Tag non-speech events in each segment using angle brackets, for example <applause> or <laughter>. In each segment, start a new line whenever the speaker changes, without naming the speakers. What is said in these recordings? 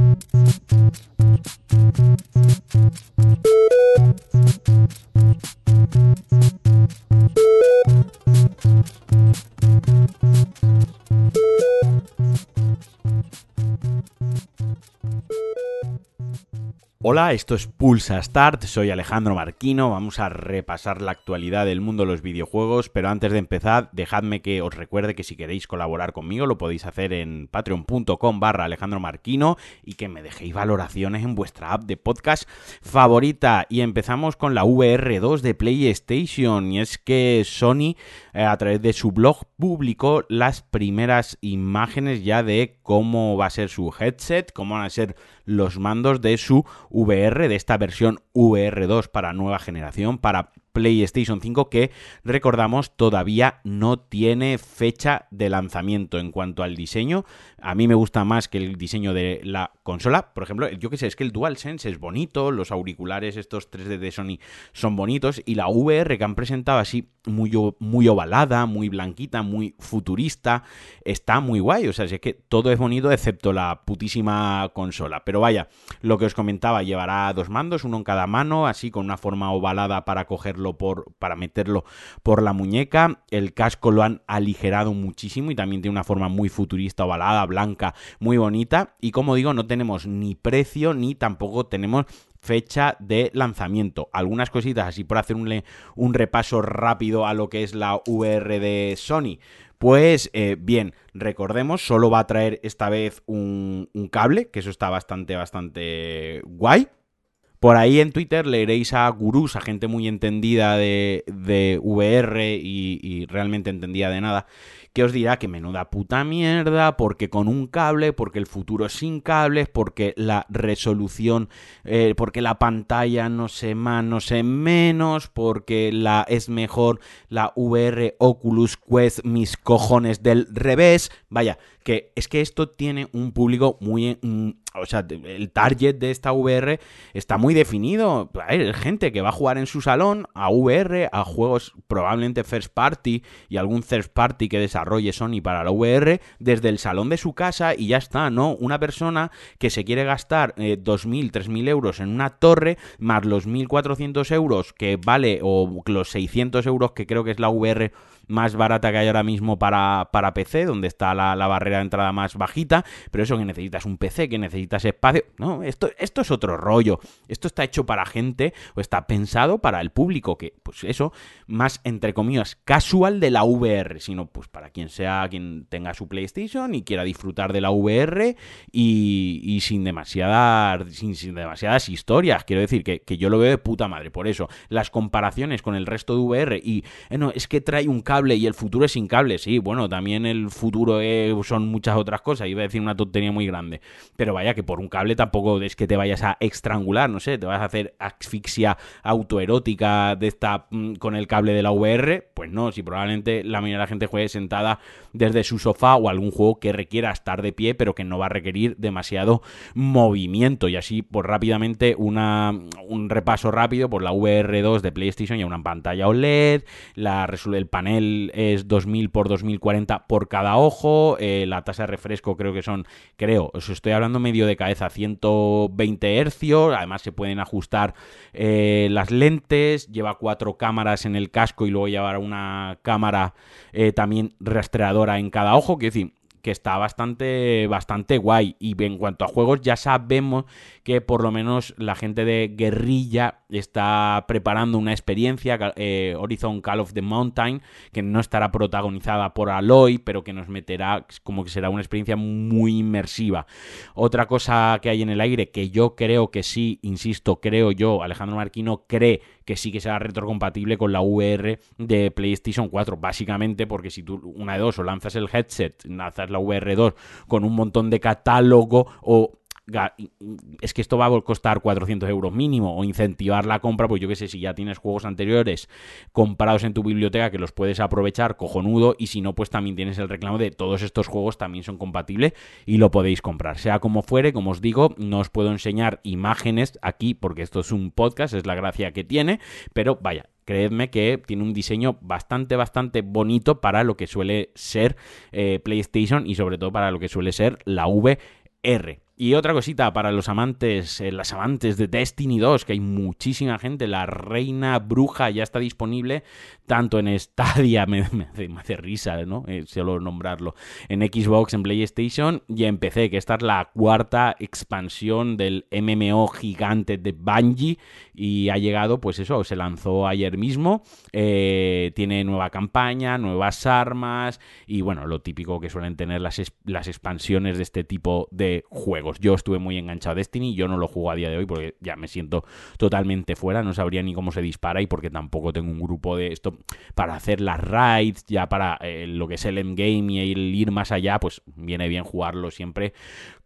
Thank you. Hola, esto es Pulsa Start, soy Alejandro Marquino, vamos a repasar la actualidad del mundo de los videojuegos, pero antes de empezar, dejadme que os recuerde que si queréis colaborar conmigo lo podéis hacer en patreon.com barra Alejandro Marquino y que me dejéis valoraciones en vuestra app de podcast favorita. Y empezamos con la VR2 de PlayStation, y es que Sony eh, a través de su blog publicó las primeras imágenes ya de cómo va a ser su headset, cómo van a ser los mandos de su VR, de esta versión VR2 para nueva generación, para PlayStation 5 que recordamos todavía no tiene fecha de lanzamiento en cuanto al diseño. A mí me gusta más que el diseño de la consola. Por ejemplo, yo que sé, es que el DualSense es bonito, los auriculares estos 3D de Sony son bonitos y la VR que han presentado así muy, muy ovalada, muy blanquita, muy futurista, está muy guay. O sea, es que todo es bonito excepto la putísima consola. Pero vaya, lo que os comentaba, llevará dos mandos, uno en cada mano, así con una forma ovalada para cogerlo por, para meterlo por la muñeca. El casco lo han aligerado muchísimo y también tiene una forma muy futurista, ovalada, blanca, muy bonita. Y como digo, no tenemos ni precio ni tampoco tenemos fecha de lanzamiento. Algunas cositas así por hacer un, un, repaso rápido a lo que es la VR de Sony. Pues eh, bien, recordemos, solo va a traer esta vez un, un cable, que eso está bastante, bastante guay. Por ahí en Twitter leeréis a gurús, a gente muy entendida de, de VR y, realmente entendida de nada, que os dirá que menuda puta mierda, porque con un cable, porque el futuro es sin cables, porque la resolución, eh, porque la pantalla no sé más, no sé menos, porque la es mejor la VR Oculus Quest, mis cojones del revés. Vaya, que es que esto tiene un público muy... Mm, o sea, el target de esta VR está muy definido. Hay gente que va a jugar en su salón a VR, a juegos probablemente first party y algún third party que desarrolle Sony para la VR desde el salón de su casa y ya está, ¿no? Una persona que se quiere gastar eh, 2.000, 3.000 euros en una torre más los 1.400 euros que vale o los 600 euros que creo que es la VR más barata que hay ahora mismo para, para PC, donde está la, la, barrera de entrada más bajita, pero eso que necesitas un PC, que necesitas espacio, no, esto, esto es otro rollo, esto está hecho para gente, o está pensado para el público, que pues eso, más entre comillas, casual de la VR, sino pues para quien sea, quien tenga su PlayStation y quiera disfrutar de la VR y, y sin, demasiadas, sin, sin, demasiadas historias, quiero decir, que, que, yo lo veo de puta madre, por eso, las comparaciones con el resto de VR y, eh, no, es que trae un cable y el futuro es sin cable, sí, bueno, también el futuro es, son muchas otras cosas, iba a decir una tontería muy grande, pero vaya que por un cable tampoco es que te vayas a estrangular, no sé, te vas a hacer asfixia autoerótica de esta mm, con el cable de la VR, pues no, si probablemente la mayoría de la gente juegue sentada desde su sofá o algún juego que requiera estar de pie, pero que no va a requerir demasiado movimiento. Y así pues rápidamente una, un repaso rápido por la VR2 de PlayStation y una pantalla OLED, la, el panel es 2000 por 2040 por cada ojo, eh, la tasa de refresco creo que son, creo, os estoy hablando medio de cabeza, 120 hercios, además se pueden ajustar eh, las lentes, lleva cuatro cámaras en el casco y luego llevará una cámara eh, también rastreadora en cada ojo, que decir, que está bastante, bastante guay. Y en cuanto a juegos, ya sabemos que por lo menos la gente de Guerrilla está preparando una experiencia, eh, Horizon Call of the Mountain, que no estará protagonizada por Aloy, pero que nos meterá como que será una experiencia muy inmersiva. Otra cosa que hay en el aire, que yo creo que sí, insisto, creo yo, Alejandro Marquino cree que sí que será retrocompatible con la VR de PlayStation 4, básicamente porque si tú una de dos o lanzas el headset, lanzas la VR2 con un montón de catálogo o es que esto va a costar 400 euros mínimo o incentivar la compra, pues yo que sé, si ya tienes juegos anteriores comprados en tu biblioteca que los puedes aprovechar, cojonudo, y si no, pues también tienes el reclamo de todos estos juegos también son compatibles y lo podéis comprar. Sea como fuere, como os digo, no os puedo enseñar imágenes aquí porque esto es un podcast, es la gracia que tiene, pero vaya, creedme que tiene un diseño bastante, bastante bonito para lo que suele ser eh, PlayStation y sobre todo para lo que suele ser la VR. Y otra cosita para los amantes, eh, las amantes de Destiny 2, que hay muchísima gente, la Reina Bruja ya está disponible tanto en Stadia, <laughs> me, hace, risa, ¿no? Eh, solo nombrarlo, en Xbox, en PlayStation y en PC, que esta es la cuarta expansión del MMO gigante de Bungie y ha llegado, pues eso, se lanzó ayer mismo, eh, tiene nueva campaña, nuevas armas y bueno, lo típico que suelen tener las, las expansiones de este tipo de juegos. Yo estuve muy enganchado a Destiny, yo no lo juego a día de hoy porque ya me siento totalmente fuera, no sabría ni cómo se dispara y porque tampoco tengo un grupo de esto para hacer las raids, ya para eh, lo que es el endgame y el ir más allá, pues viene bien jugarlo siempre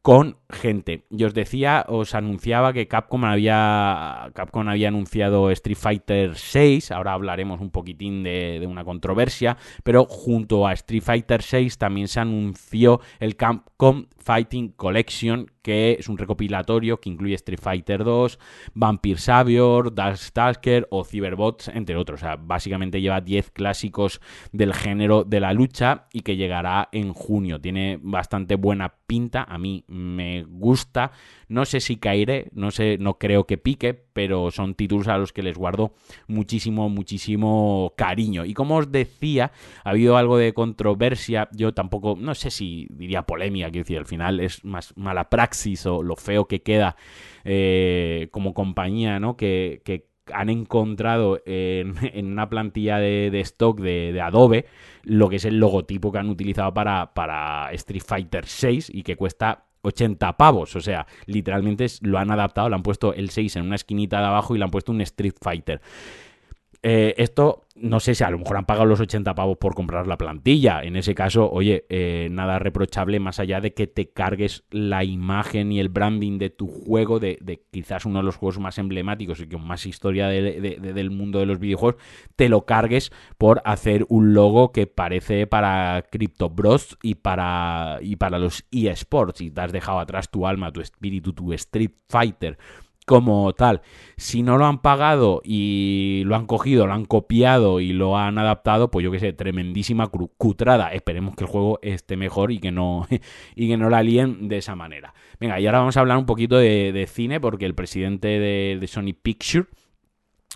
con gente. Yo os decía, os anunciaba que Capcom había, Capcom había anunciado Street Fighter 6, ahora hablaremos un poquitín de, de, una controversia, pero junto a Street Fighter 6 también se anunció el Capcom Fighting Collection, que es un recopilatorio que incluye Street Fighter 2, Vampire Savior, Darkstalker o Cyberbots, entre otros. O sea, básicamente lleva 10 clásicos del género de la lucha y que llegará en junio. Tiene bastante buena pinta, a mí me gusta. No sé si caeré, no sé, no creo que pique, pero son títulos a los que les guardo muchísimo, muchísimo cariño. Y como os decía, ha habido algo de controversia, yo tampoco, no sé si diría polémica, quiero decir, al final es más mala o lo feo que queda eh, como compañía, ¿no? Que, han encontrado <laughs> en, una plantilla de, stock de, Adobe lo que es el logotipo que han utilizado para, para Street Fighter 6 y que cuesta 80 pavos. O sea, literalmente lo han adaptado, le han puesto el 6 en una esquinita de abajo y le han puesto un Street Fighter. Eh, esto no sé si a lo mejor han pagado los 80 pavos por comprar la plantilla. En ese caso, oye, eh, nada reprochable más allá de que te cargues la imagen y el branding de tu juego, de, quizás uno de los juegos más emblemáticos y con más historia del mundo de los videojuegos, te lo cargues por hacer un logo que parece para Crypto Bros y para, y para los eSports. Y te has dejado atrás tu alma, tu espíritu, tu Street Fighter como tal. Si no lo han pagado y lo han cogido, lo han copiado y lo han adaptado, pues yo que sé, tremendísima cutrada. Esperemos que el juego esté mejor y que no, <laughs> y que no la líen de esa manera. Venga, y ahora vamos a hablar un poquito de, cine, porque el presidente de, de Sony Picture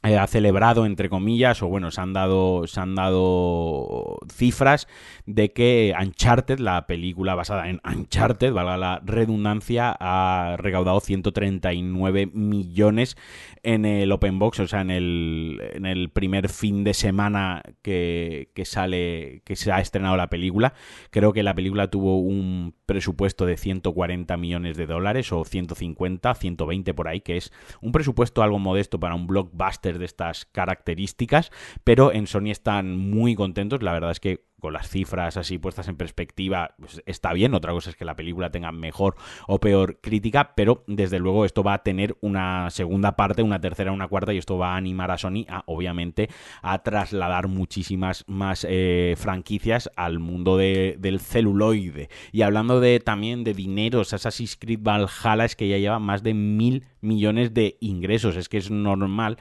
eh, ha celebrado entre comillas o bueno se han dado se han dado cifras de que Uncharted la película basada en Uncharted valga la redundancia ha recaudado 139 millones en el open box o sea en el, en el primer fin de semana que, que sale que se ha estrenado la película. Creo que la película tuvo un presupuesto de 140 millones de dólares o 150 120 por ahí que es un presupuesto algo modesto para un blockbuster de estas características, pero en Sony están muy contentos. La verdad es que con las cifras así puestas en perspectiva, pues está bien. Otra cosa es que la película tenga mejor o peor crítica, pero desde luego esto va a tener una segunda parte, una tercera, una cuarta, y esto va a animar a Sony a, obviamente, a trasladar muchísimas más eh, franquicias al mundo del celuloide. Y hablando de también de dineros, Assassin's Creed Valhalla es que ya lleva más de mil millones de ingresos. Es que es normal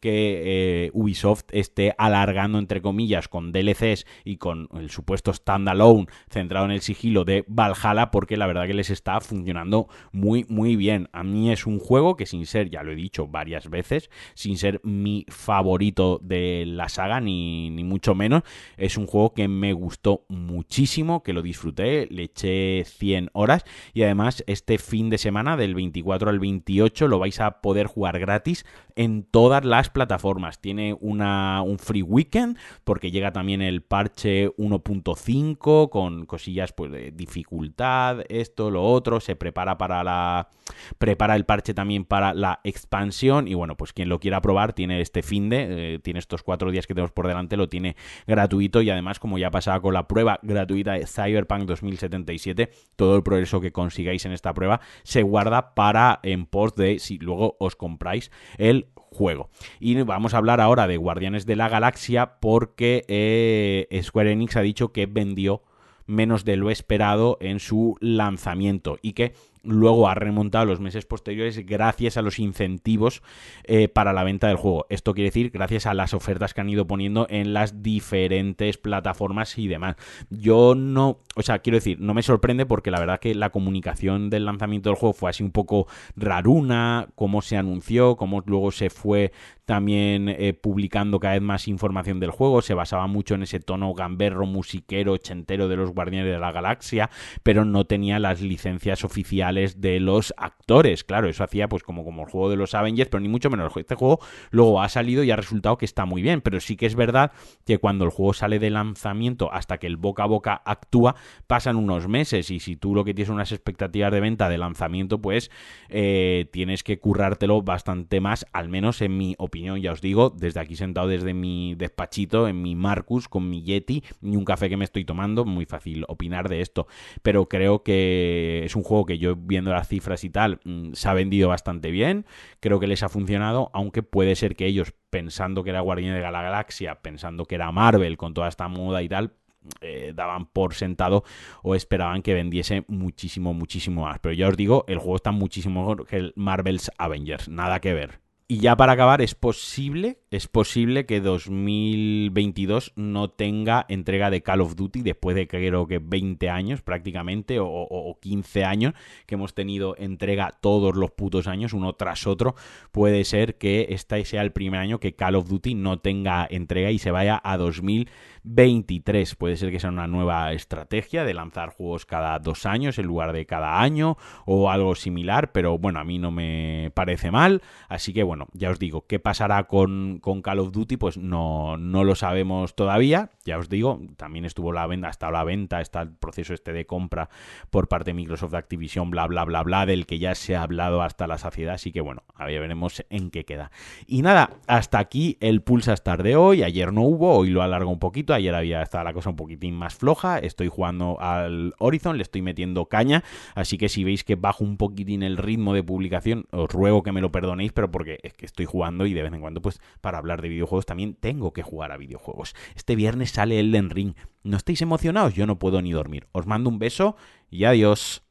que eh, Ubisoft esté alargando, entre comillas, con DLCs y con el supuesto standalone centrado en el sigilo de Valhalla, porque la verdad que les está funcionando muy, muy bien. A mí es un juego que sin ser, ya lo he dicho varias veces, sin ser mi favorito de la saga, ni, ni mucho menos, es un juego que me gustó muchísimo, que lo disfruté, le eché 100 horas y además este fin de semana, del 24 al 28, lo vais a poder jugar gratis en todas las plataformas. Tiene una, un free weekend porque llega también el parche 1.5 con cosillas pues de dificultad, esto, lo otro. Se prepara para la prepara el parche también para la expansión y bueno, pues quien lo quiera probar tiene este fin de, eh, tiene estos cuatro días que tenemos por delante, lo tiene gratuito y además como ya pasaba con la prueba gratuita de Cyberpunk 2077, todo el progreso que consigáis en esta prueba se guarda para en post de si luego os compráis el juego. Y vamos a hablar ahora de Guardianes de la Galaxia porque eh, Square Enix ha dicho que vendió menos de lo esperado en su lanzamiento y que luego ha remontado los meses posteriores gracias a los incentivos eh, para la venta del juego. Esto quiere decir gracias a las ofertas que han ido poniendo en las diferentes plataformas y demás. Yo no, o sea, quiero decir, no me sorprende porque la verdad que la comunicación del lanzamiento del juego fue así un poco raruna, cómo se anunció, cómo luego se fue también eh, publicando cada vez más información del juego, se basaba mucho en ese tono gamberro, musiquero, ochentero de los Guardianes de la Galaxia, pero no tenía las licencias oficiales de los actores, claro, eso hacía pues como, como el juego de los Avengers, pero ni mucho menos, este juego luego ha salido y ha resultado que está muy bien, pero sí que es verdad que cuando el juego sale de lanzamiento hasta que el boca a boca actúa, pasan unos meses. Y si tú lo que tienes unas expectativas de venta de lanzamiento, pues eh, tienes que currártelo bastante más, al menos en mi opinión. Ya os digo, desde aquí sentado desde mi despachito, en mi Marcus, con mi Yeti, y un café que me estoy tomando, muy fácil opinar de esto, pero creo que es un juego que yo viendo las cifras y tal, mm, se ha vendido bastante bien, creo que les ha funcionado, aunque puede ser que ellos, pensando que era Guardián de la Galaxia, pensando que era Marvel con toda esta moda y tal, eh, daban por sentado o esperaban que vendiese muchísimo, muchísimo más. Pero ya os digo, el juego está muchísimo mejor que el Marvel's Avengers, nada que ver. Y ya para acabar, es posible, es posible que 2022 no tenga entrega de Call of Duty después de creo que 20 años prácticamente o, o, 15 años que hemos tenido entrega todos los putos años, uno tras otro. Puede ser que este sea el primer año que Call of Duty no tenga entrega y se vaya a 2023. Puede ser que sea una nueva estrategia de lanzar juegos cada dos años en lugar de cada año o algo similar, pero bueno, a mí no me parece mal. Así que bueno, ya os digo, ¿qué pasará con, Call of Duty? Pues no, no lo sabemos todavía. Ya os digo, también estuvo la venta, hasta la venta, está el proceso este de compra por parte de Microsoft Activision, bla, bla, bla, bla, del que ya se ha hablado hasta la saciedad. Así que bueno, a ver, veremos en qué queda. Y nada, hasta aquí el Pulsa Star de hoy. Ayer no hubo, hoy lo alargo un poquito. Ayer había estado la cosa un poquitín más floja. Estoy jugando al Horizon, le estoy metiendo caña. Así que si veis que bajo un poquitín el ritmo de publicación, os ruego que me lo perdonéis, pero porque es que estoy jugando y de vez en cuando, pues para hablar de videojuegos también tengo que jugar a videojuegos. Este viernes sale Elden Ring. ¿No estáis emocionados? Yo no puedo ni dormir. Os mando un beso y adiós.